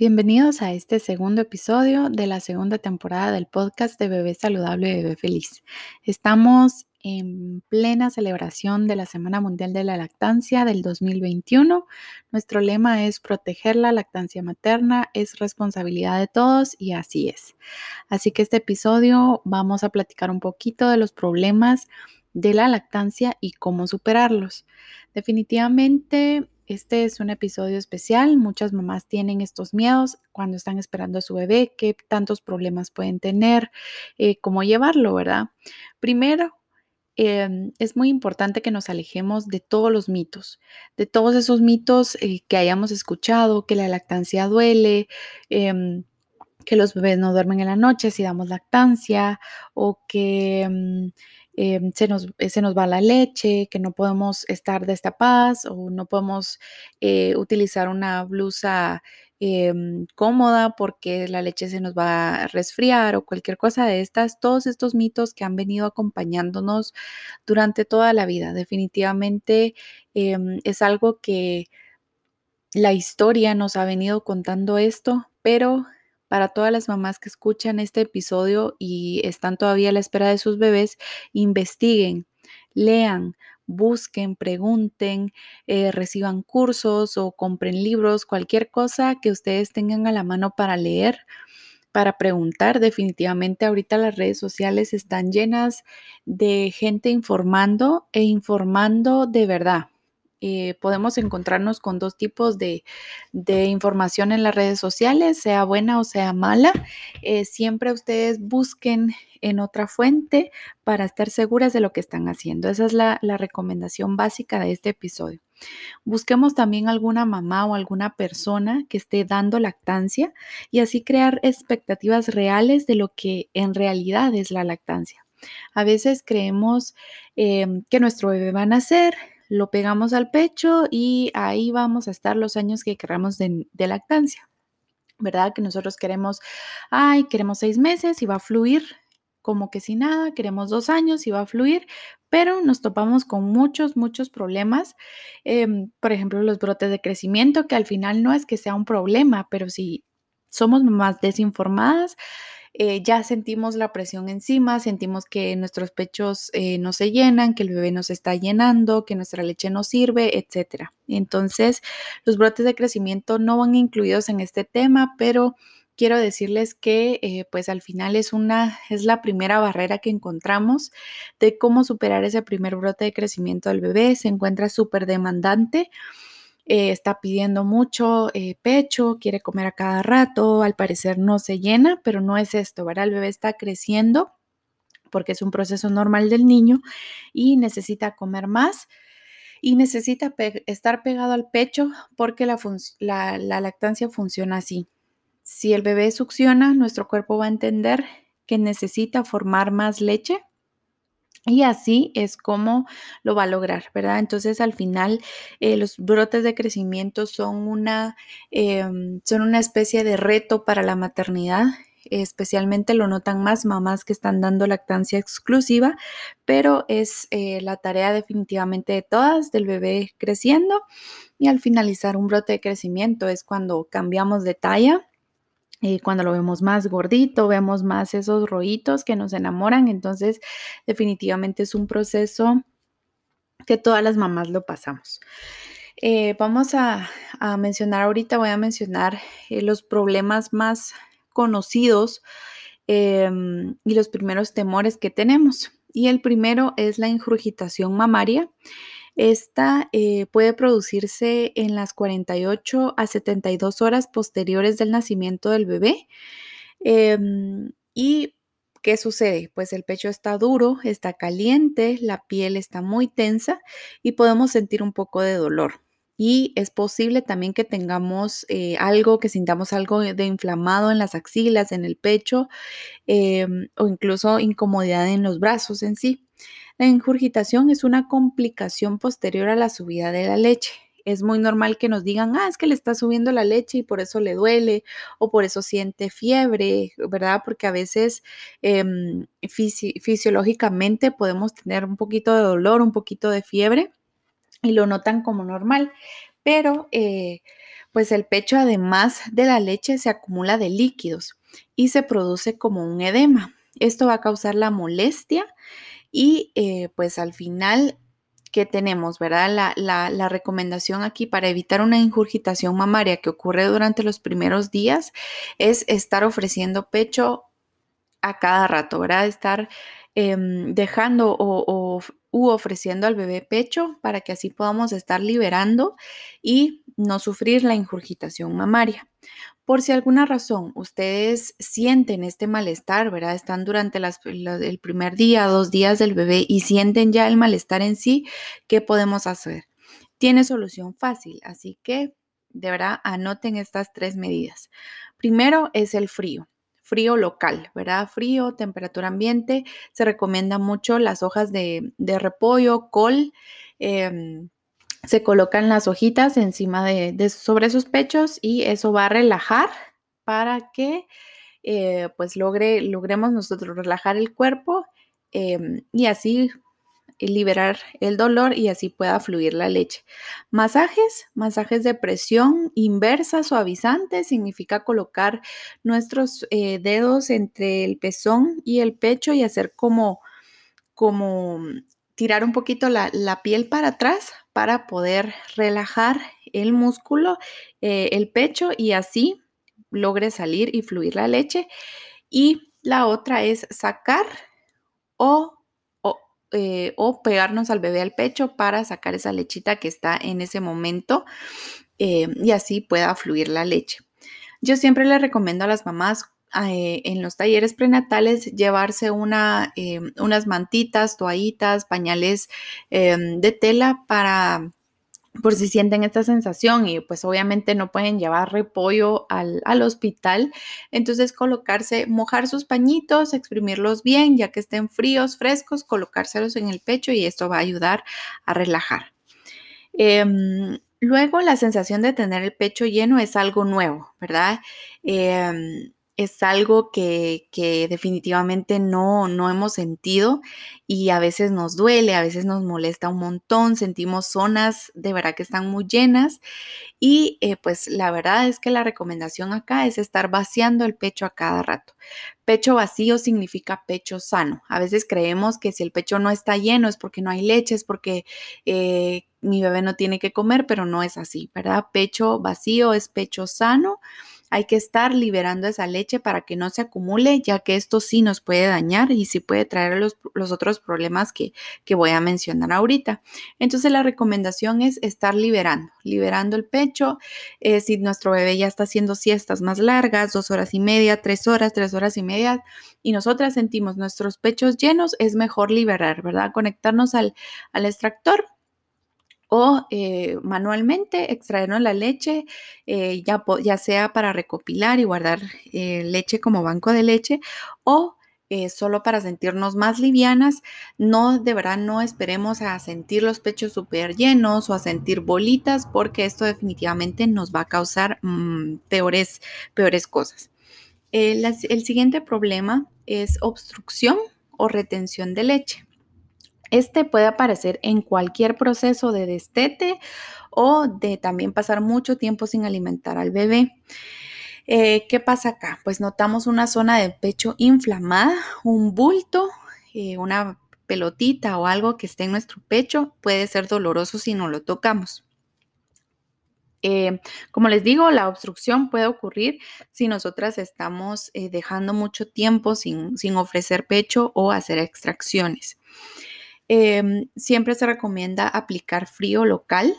Bienvenidos a este segundo episodio de la segunda temporada del podcast de Bebé Saludable y Bebé Feliz. Estamos en plena celebración de la Semana Mundial de la Lactancia del 2021. Nuestro lema es proteger la lactancia materna, es responsabilidad de todos y así es. Así que este episodio vamos a platicar un poquito de los problemas de la lactancia y cómo superarlos. Definitivamente este es un episodio especial. Muchas mamás tienen estos miedos cuando están esperando a su bebé, qué tantos problemas pueden tener, eh, cómo llevarlo, ¿verdad? Primero, em, es muy importante que nos alejemos de todos los mitos, de todos esos mitos eh, que hayamos escuchado, que la lactancia duele, em, que los bebés no duermen en la noche si damos lactancia o que... Em, se, nos, eh, se, nos, va la leche, que no podemos estar destapadas o no podemos eh, utilizar una blusa em, cómoda porque la leche se nos va a resfriar o cualquier cosa de estas, todos estos mitos que han venido acompañándonos durante toda la vida. Definitivamente em, es algo que la historia nos ha venido contando esto, pero para todas las mamás que escuchan este episodio y están todavía a la espera de sus bebés, investiguen, lean, busquen, pregunten, eh, reciban cursos o compren libros, cualquier cosa que ustedes tengan a la mano para leer, para preguntar. Definitivamente ahorita las redes sociales están llenas de gente informando e informando de verdad. Eh, podemos encontrarnos con dos tipos de, información en las redes sociales, sea buena o sea mala. Eh, siempre ustedes busquen en otra fuente para estar seguras de lo que están haciendo. Esa es la, recomendación básica de este episodio. Busquemos también alguna mamá o alguna persona que esté dando lactancia y así crear expectativas reales de lo que en realidad es la lactancia. A veces creemos em, que nuestro bebé va a nacer, lo pegamos al pecho y ahí vamos a estar los años que queramos de, lactancia. ¿Verdad? Que nosotros queremos, ay, queremos seis meses y va a fluir como que sin nada, queremos dos años y va a fluir, pero nos topamos con muchos, muchos problemas. Em, por ejemplo, los brotes de crecimiento, que al final no es que sea un problema, pero si somos más desinformadas, eh, ya sentimos la presión encima, sentimos que nuestros pechos eh, no se llenan, que el bebé nos está llenando, que nuestra leche no sirve, etc. Entonces, los brotes de crecimiento no van incluidos en este tema, pero quiero decirles que eh, pues al final es una es la primera barrera que encontramos de cómo superar ese primer brote de crecimiento del bebé se encuentra súper demandante eh, está pidiendo mucho eh, pecho, quiere comer a cada rato, al parecer no se llena, pero no es esto, ¿verdad? El bebé está creciendo porque es un proceso normal del niño y necesita comer más y necesita estar pegado al pecho porque la, la lactancia funciona así. Si el bebé succiona, nuestro cuerpo va a entender que necesita formar más leche y así es como lo va a lograr, ¿verdad? Entonces al final eh, los brotes de crecimiento son una, em, son una especie de reto para la maternidad. Especialmente lo notan más mamás que están dando lactancia exclusiva, pero es eh, la tarea definitivamente de todas, del bebé creciendo. Y al finalizar un brote de crecimiento es cuando cambiamos de talla eh, cuando lo vemos más gordito, vemos más esos rollitos que nos enamoran. Entonces, definitivamente es un proceso que todas las mamás lo pasamos. Eh, vamos a, mencionar ahorita, voy a mencionar eh, los problemas más conocidos em, y los primeros temores que tenemos. Y el primero es la ingurgitación mamaria. Esta eh, puede producirse en las 48 a 72 horas posteriores del nacimiento del bebé. Em, ¿Y qué sucede? Pues el pecho está duro, está caliente, la piel está muy tensa y podemos sentir un poco de dolor. Y es posible también que tengamos eh, algo, que sintamos algo de inflamado en las axilas, en el pecho em, o incluso incomodidad en los brazos en sí. La ingurgitación es una complicación posterior a la subida de la leche. Es muy normal que nos digan, ah, es que le está subiendo la leche y por eso le duele o por eso siente fiebre, ¿verdad? Porque a veces em, fisiológicamente podemos tener un poquito de dolor, un poquito de fiebre y lo notan como normal. Pero eh, pues el pecho además de la leche se acumula de líquidos y se produce como un edema. Esto va a causar la molestia y eh, pues al final ¿qué tenemos, ¿verdad? La, recomendación aquí para evitar una ingurgitación mamaria que ocurre durante los primeros días es estar ofreciendo pecho a cada rato, ¿verdad? Estar em, dejando o, u ofreciendo al bebé pecho para que así podamos estar liberando y no sufrir la ingurgitación mamaria. Por si alguna razón ustedes sienten este malestar, ¿verdad? Están durante el primer día, dos días del bebé y sienten ya el malestar en sí, ¿qué podemos hacer? Tiene solución fácil, así que de verdad anoten estas tres medidas. Primero es el frío frío local, ¿verdad? Frío, temperatura ambiente. Se recomienda mucho las hojas de, repollo, col. Em, se colocan las hojitas encima de, sobre esos pechos y eso va a relajar para que eh, pues logre, logremos nosotros relajar el cuerpo em, y así liberar el dolor y así pueda fluir la leche. Masajes, masajes de presión inversa suavizante, significa colocar nuestros eh, dedos entre el pezón y el pecho y hacer como, como tirar un poquito la, piel para atrás para poder relajar el músculo, eh, el pecho y así logre salir y fluir la leche. Y la otra es sacar o eh, o pegarnos al bebé al pecho para sacar esa lechita que está en ese momento eh, y así pueda fluir la leche. Yo siempre le recomiendo a las mamás eh, en los talleres prenatales llevarse una, unas mantitas, toallitas, pañales de tela para por si sienten esta sensación y pues obviamente no pueden llevar repollo al, hospital, entonces colocarse, mojar sus pañitos, exprimirlos bien, ya que estén fríos, frescos, colocárselos en el pecho y esto va a ayudar a relajar. Em, luego la sensación de tener el pecho lleno es algo nuevo, ¿verdad? Es algo que, definitivamente no, no hemos sentido y a veces nos duele, a veces nos molesta un montón, sentimos zonas de verdad que están muy llenas y eh, pues la verdad es que la recomendación acá es estar vaciando el pecho a cada rato. Pecho vacío significa pecho sano. A veces creemos que si el pecho no está lleno es porque no hay leche, es porque eh, mi bebé no tiene que comer, pero no es así, ¿verdad? Pecho vacío es pecho sano hay que estar liberando esa leche para que no se acumule, ya que esto sí nos puede dañar y sí puede traer los, otros problemas que, voy a mencionar ahorita. Entonces la recomendación es estar liberando, liberando el pecho. Eh, si nuestro bebé ya está haciendo siestas más largas, dos horas y media, tres horas, tres horas y media, y nosotras sentimos nuestros pechos llenos, es mejor liberar, ¿verdad? Conectarnos al, al extractor o eh, manualmente extraernos la leche, eh, ya, ya, sea para recopilar y guardar eh, leche como banco de leche o solo para sentirnos más livianas. No, de verdad, no esperemos a sentir los pechos súper llenos o a sentir bolitas porque esto definitivamente nos va a causar mm, peores, peores cosas. el siguiente problema es obstrucción o retención de leche. Este puede aparecer en cualquier proceso de destete o de también pasar mucho tiempo sin alimentar al bebé. Eh, ¿Qué pasa acá? Pues notamos una zona de pecho inflamada, un bulto, eh, una pelotita o algo que esté en nuestro pecho. Puede ser doloroso si no lo tocamos. Eh, como les digo, la obstrucción puede ocurrir si nosotras estamos dejando mucho tiempo sin, sin ofrecer pecho o hacer extracciones. Em, siempre se recomienda aplicar frío local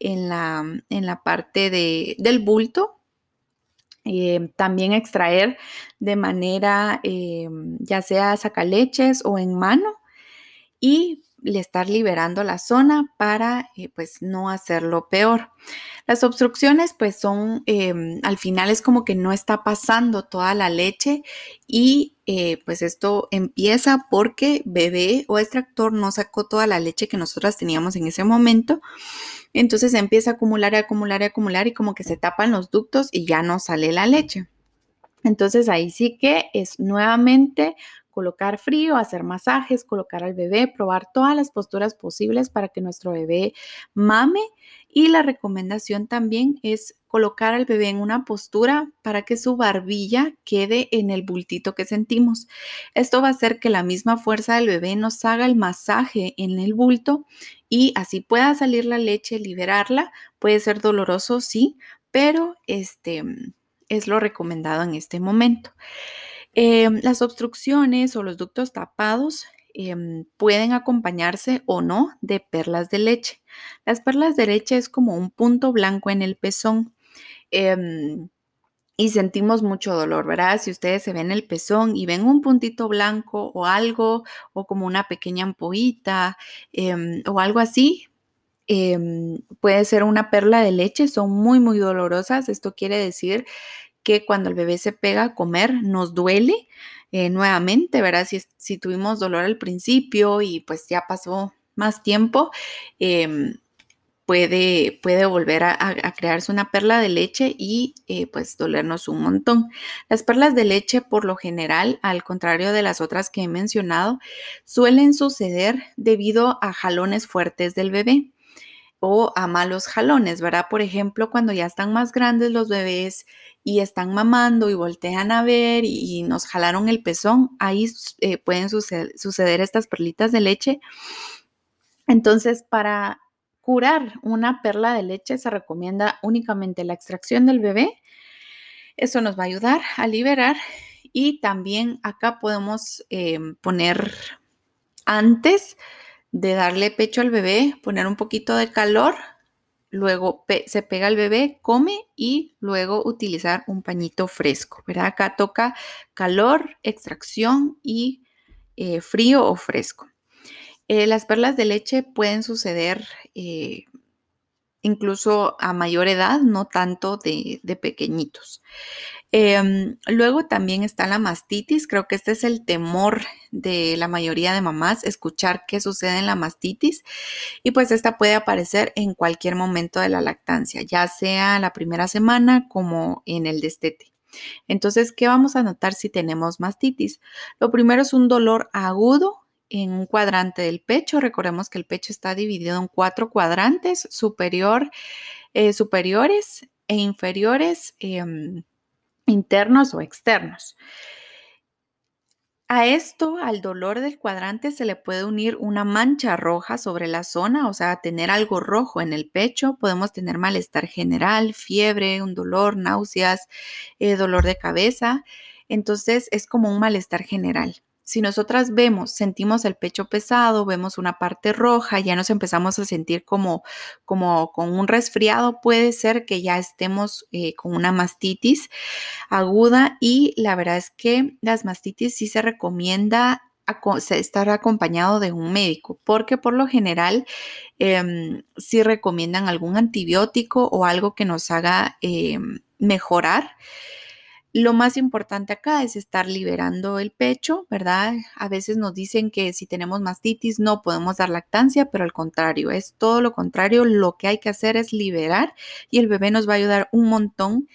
en la, en la parte del bulto. Em, también extraer de manera em, ya sea sacaleches o en mano y le estar liberando la zona para eh, pues no hacerlo peor. Las obstrucciones pues son, em, al final es como que no está pasando toda la leche y eh, pues esto empieza porque bebé o extractor no sacó toda la leche que nosotras teníamos en ese momento. Entonces empieza a acumular y acumular y acumular y como que se tapan los ductos y ya no sale la leche. Entonces ahí sí que es nuevamente colocar frío, hacer masajes, colocar al bebé, probar todas las posturas posibles para que nuestro bebé mame. Y la recomendación también es colocar al bebé en una postura para que su barbilla quede en el bultito que sentimos. Esto va a hacer que la misma fuerza del bebé nos haga el masaje en el bulto y así pueda salir la leche, liberarla. Puede ser doloroso, sí, pero este es lo recomendado en este momento. Em, las obstrucciones o los ductos tapados em, pueden acompañarse o no de perlas de leche. Las perlas de leche es como un punto blanco en el pezón. Em, y sentimos mucho dolor, ¿verdad? Si ustedes se ven el pezón y ven un puntito blanco o algo, o como una pequeña ampollita o algo así, puede ser una perla de leche, son muy, muy dolorosas. Esto quiere decir que cuando el bebé se pega a comer nos duele eh, nuevamente, ¿verdad? Si, si, tuvimos dolor al principio y pues ya pasó más tiempo, em, puede, puede volver a, crearse una perla de leche y eh, pues dolernos un montón. Las perlas de leche por lo general, al contrario de las otras que he mencionado, suelen suceder debido a jalones fuertes del bebé o a malos jalones, ¿verdad? Por ejemplo, cuando ya están más grandes los bebés y están mamando y voltean a ver y, nos jalaron el pezón, ahí eh, pueden suceder, estas perlitas de leche. Entonces, para curar una perla de leche se recomienda únicamente la extracción del bebé. Eso nos va a ayudar a liberar y también acá podemos em, poner antes de darle pecho al bebé, poner un poquito de calor, luego se pega el bebé, come y luego utilizar un pañito fresco, ¿verdad? Acá toca calor, extracción y eh, frío o fresco. Eh, las perlas de leche pueden suceder eh, incluso a mayor edad, no tanto de, pequeñitos. Em, luego también está la mastitis. Creo que este es el temor de la mayoría de mamás, escuchar qué sucede en la mastitis. Y pues esta puede aparecer en cualquier momento de la lactancia, ya sea la primera semana como en el destete. Entonces, ¿qué vamos a notar si tenemos mastitis? Lo primero es un dolor agudo en un cuadrante del pecho. Recordemos que el pecho está dividido en cuatro cuadrantes, superior, eh, superiores e inferiores, em, internos o externos. A esto, al dolor del cuadrante, se le puede unir una mancha roja sobre la zona, o sea, tener algo rojo en el pecho. Podemos tener malestar general, fiebre, un dolor, náuseas, eh, dolor de cabeza. Entonces, es como un malestar general. Si nosotras vemos, sentimos el pecho pesado, vemos una parte roja, ya nos empezamos a sentir como, como con un resfriado, puede ser que ya estemos eh, con una mastitis aguda y la verdad es que las mastitis sí se recomienda estar acompañado de un médico, porque por lo general eh, sí recomiendan algún antibiótico o algo que nos haga em, mejorar. Lo más importante acá es estar liberando el pecho, ¿verdad? A veces nos dicen que si tenemos mastitis no podemos dar lactancia, pero al contrario, es todo lo contrario. Lo que hay que hacer es liberar y el bebé nos va a ayudar un montón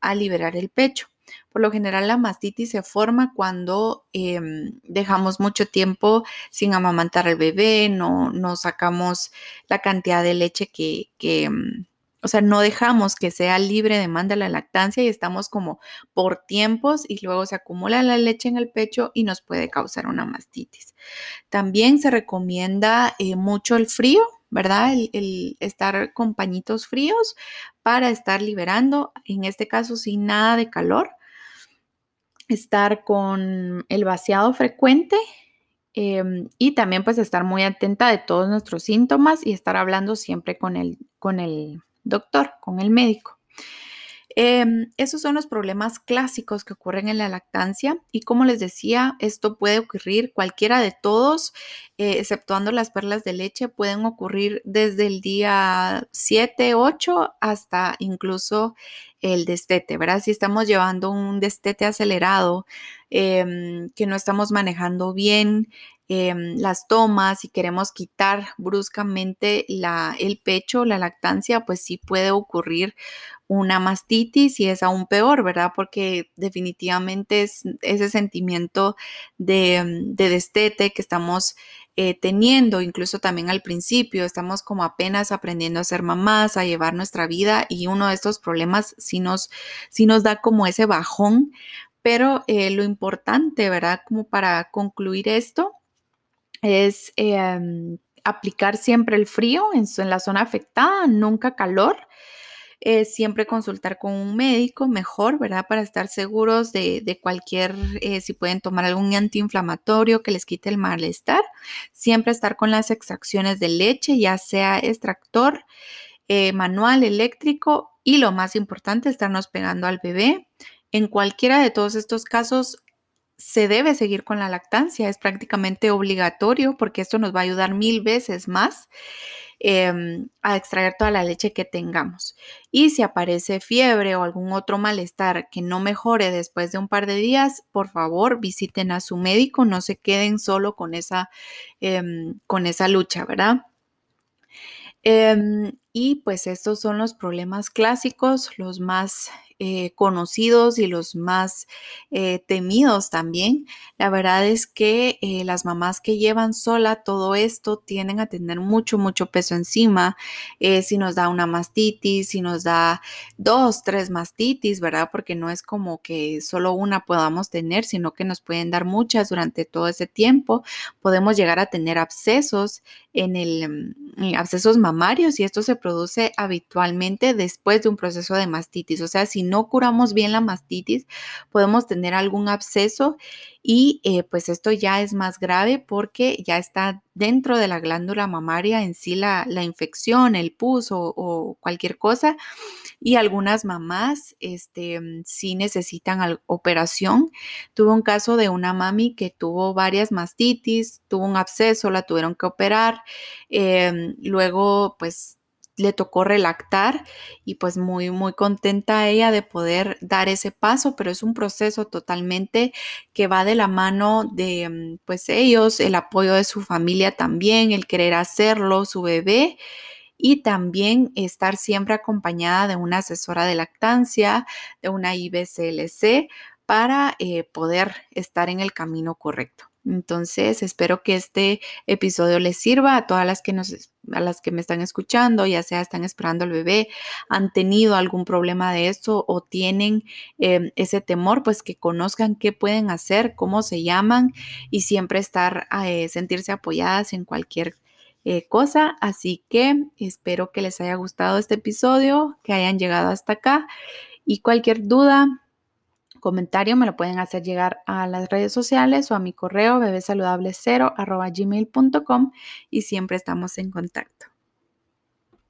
a liberar el pecho. Por lo general la mastitis se forma cuando em, dejamos mucho tiempo sin amamantar al bebé, no, no sacamos la cantidad de leche que, em, o sea, no dejamos que sea libre demanda la lactancia y estamos como por tiempos y luego se acumula la leche en el pecho y nos puede causar una mastitis. También se recomienda eh, mucho el frío, ¿verdad? El, estar con pañitos fríos para estar liberando, en este caso sin nada de calor. Estar con el vaciado frecuente em, y también pues estar muy atenta de todos nuestros síntomas y estar hablando siempre con el, con el doctor, con el médico. Em, esos son los problemas clásicos que ocurren en la lactancia y como les decía, esto puede ocurrir cualquiera de todos, eh, exceptuando las perlas de leche, pueden ocurrir desde el día 7, 8 hasta incluso el destete, ¿verdad? Si estamos llevando un destete acelerado, em, que no estamos manejando bien, em, las tomas y queremos quitar bruscamente la, el pecho, la lactancia, pues sí puede ocurrir una mastitis y es aún peor, ¿verdad? Porque definitivamente es ese sentimiento de, mm, de destete que estamos eh, teniendo, incluso también al principio, estamos como apenas aprendiendo a ser mamás, a llevar nuestra vida y uno de estos problemas sí nos, nos da como ese bajón, pero eh, lo importante, ¿verdad? Como para concluir esto, es em, aplicar siempre el frío en, en la zona afectada, nunca calor siempre consultar con un médico mejor, ¿verdad? Para estar seguros de, cualquier, eh, si pueden tomar algún antiinflamatorio que les quite el malestar. Siempre estar con las extracciones de leche, ya sea extractor, eh, manual, eléctrico y lo más importante, estarnos pegando al bebé. En cualquiera de todos estos casos, se debe seguir con la lactancia, es prácticamente obligatorio porque esto nos va a ayudar mil veces más. Em, a extraer toda la leche que tengamos. Y si aparece fiebre o algún otro malestar que no mejore después de un par de días, por favor visiten a su médico, no se queden solo con esa, em, con esa lucha, ¿verdad? Em, y pues estos son los problemas clásicos, los más eh, conocidos y los más eh, temidos también. La verdad es que eh, las mamás que llevan sola todo esto tienden a tener mucho, mucho peso encima. si nos da una mastitis, si nos da dos, tres mastitis, ¿verdad? Porque no es como que solo una podamos tener, sino que nos pueden dar muchas durante todo ese tiempo. Podemos llegar a tener abscesos en el mm, abscesos mamarios y esto se produce habitualmente después de un proceso de mastitis. O sea, si no curamos bien la mastitis, podemos tener algún absceso y eh, pues esto ya es más grave porque ya está dentro de la glándula mamaria en sí la, infección, el pus o, cualquier cosa. Y algunas mamás este, sí necesitan operación. Tuve un caso de una mami que tuvo varias mastitis, tuvo un absceso, la tuvieron que operar. Em, luego pues le tocó relactar y pues muy, muy contenta ella de poder dar ese paso, pero es un proceso totalmente que va de la mano de mm, pues ellos, el apoyo de su familia también, el querer hacerlo, su bebé y también estar siempre acompañada de una asesora de lactancia, de una IBCLC para eh, poder estar en el camino correcto. Entonces, espero que este episodio les sirva a todas las que nos a las que me están escuchando, ya sea están esperando al bebé, han tenido algún problema de esto o tienen em, ese temor, pues que conozcan qué pueden hacer, cómo se llaman y siempre estar, eh, sentirse apoyadas en cualquier eh, cosa. Así que espero que les haya gustado este episodio, que hayan llegado hasta acá y cualquier duda, comentario me lo pueden hacer llegar a las redes sociales o a mi correo bebesaludable0 gmail.com y siempre estamos en contacto.